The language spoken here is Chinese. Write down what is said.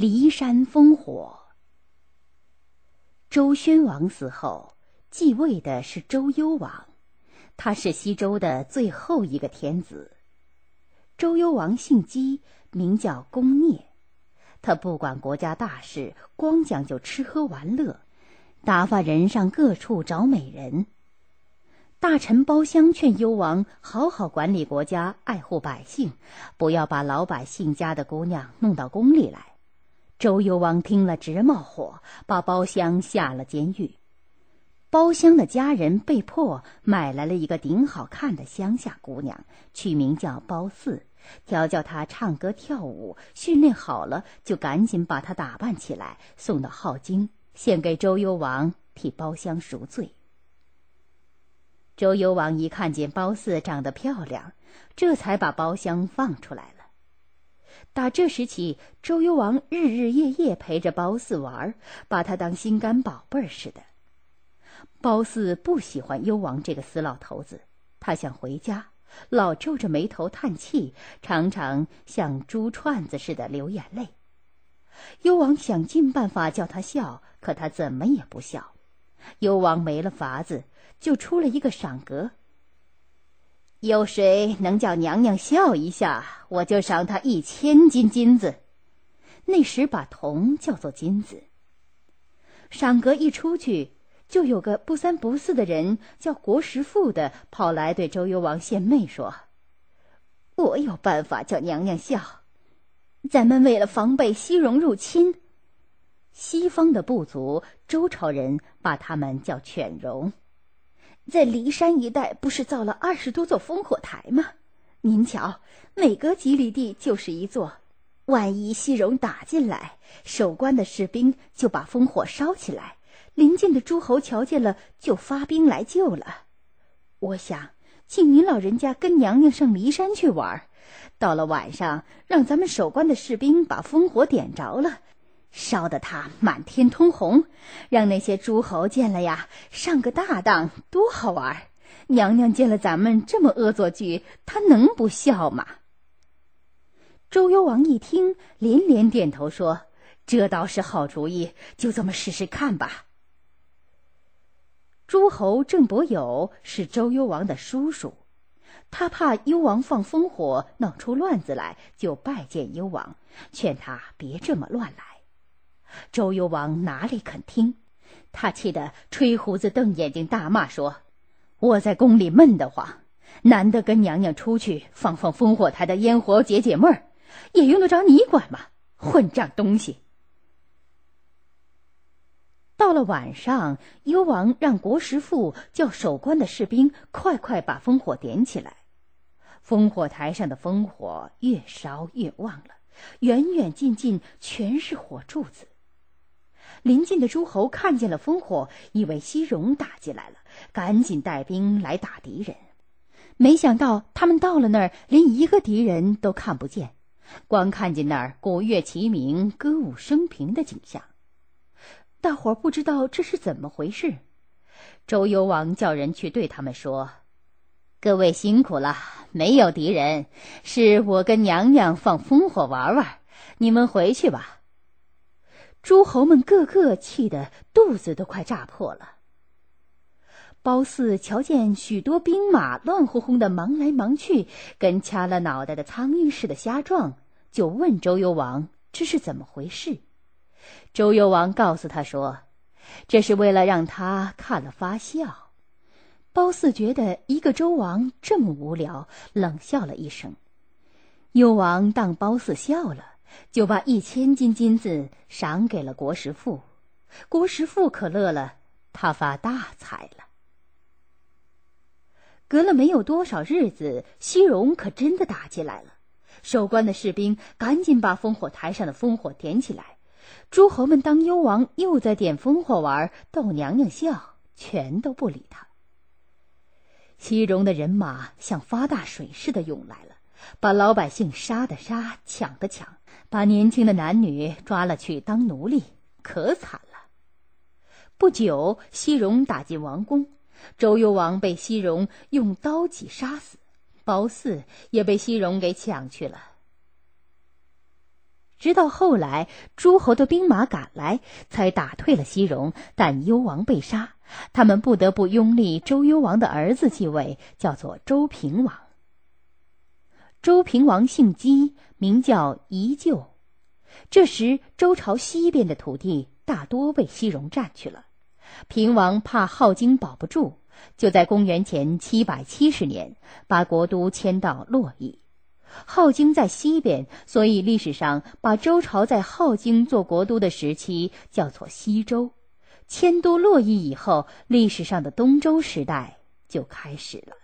骊山烽火。周宣王死后，继位的是周幽王，他是西周的最后一个天子。周幽王姓姬，名叫公聂，他不管国家大事，光讲究吃喝玩乐，打发人上各处找美人。大臣包厢劝幽王好好管理国家，爱护百姓，不要把老百姓家的姑娘弄到宫里来。周幽王听了直冒火，把包厢下了监狱。包厢的家人被迫买来了一个顶好看的乡下姑娘，取名叫褒姒，调教她唱歌跳舞，训练好了就赶紧把她打扮起来，送到镐京，献给周幽王替包厢赎罪。周幽王一看见褒姒长得漂亮，这才把包厢放出来了。打这时起，周幽王日日夜夜陪着褒姒玩，把她当心肝宝贝儿似的。褒姒不喜欢幽王这个死老头子，他想回家，老皱着眉头叹气，常常像猪串子似的流眼泪。幽王想尽办法叫他笑，可他怎么也不笑。幽王没了法子。就出了一个赏格。有谁能叫娘娘笑一下，我就赏他一千斤金子。那时把铜叫做金子。赏格一出去，就有个不三不四的人叫国师傅的跑来对周幽王献媚说：“我有办法叫娘娘笑。咱们为了防备西戎入侵，西方的部族周朝人把他们叫犬戎。”在骊山一带，不是造了二十多座烽火台吗？您瞧，每隔几里地就是一座。万一西戎打进来，守关的士兵就把烽火烧起来，邻近的诸侯瞧见了，就发兵来救了。我想，请您老人家跟娘娘上骊山去玩，到了晚上，让咱们守关的士兵把烽火点着了。烧得他满天通红，让那些诸侯见了呀，上个大当，多好玩！娘娘见了咱们这么恶作剧，她能不笑吗？周幽王一听，连连点头说：“这倒是好主意，就这么试试看吧。”诸侯郑伯友是周幽王的叔叔，他怕幽王放烽火闹出乱子来，就拜见幽王，劝他别这么乱来。周幽王哪里肯听？他气得吹胡子瞪眼睛，大骂说：“我在宫里闷得慌，难得跟娘娘出去放放烽火台的烟火解解闷儿，也用得着你管吗？混账东西！”到了晚上，幽王让国师傅叫守关的士兵快快把烽火点起来。烽火台上的烽火越烧越旺了，远远近近全是火柱子。邻近的诸侯看见了烽火，以为西戎打进来了，赶紧带兵来打敌人。没想到他们到了那儿，连一个敌人都看不见，光看见那儿鼓乐齐鸣、歌舞升平的景象。大伙儿不知道这是怎么回事。周幽王叫人去对他们说：“各位辛苦了，没有敌人，是我跟娘娘放烽火玩玩，你们回去吧。”诸侯们个个气得肚子都快炸破了。褒姒瞧见许多兵马乱哄哄的忙来忙去，跟掐了脑袋的苍蝇似的瞎撞，就问周幽王这是怎么回事。周幽王告诉他说：“这是为了让他看了发笑。”褒姒觉得一个周王这么无聊，冷笑了一声。幽王当褒姒笑了。就把一千斤金子赏给了国师傅，国师傅可乐了，他发大财了。隔了没有多少日子，西戎可真的打进来了，守关的士兵赶紧把烽火台上的烽火点起来，诸侯们当幽王又在点烽火玩逗娘娘笑，全都不理他。西戎的人马像发大水似的涌来了，把老百姓杀的杀，抢的抢。把年轻的男女抓了去当奴隶，可惨了。不久，西戎打进王宫，周幽王被西戎用刀戟杀死，褒姒也被西戎给抢去了。直到后来诸侯的兵马赶来，才打退了西戎。但幽王被杀，他们不得不拥立周幽王的儿子继位，叫做周平王。周平王姓姬，名叫宜臼。这时，周朝西边的土地大多被西戎占去了。平王怕镐京保不住，就在公元前七百七十年把国都迁到洛邑。镐京在西边，所以历史上把周朝在镐京做国都的时期叫做西周。迁都洛邑以后，历史上的东周时代就开始了。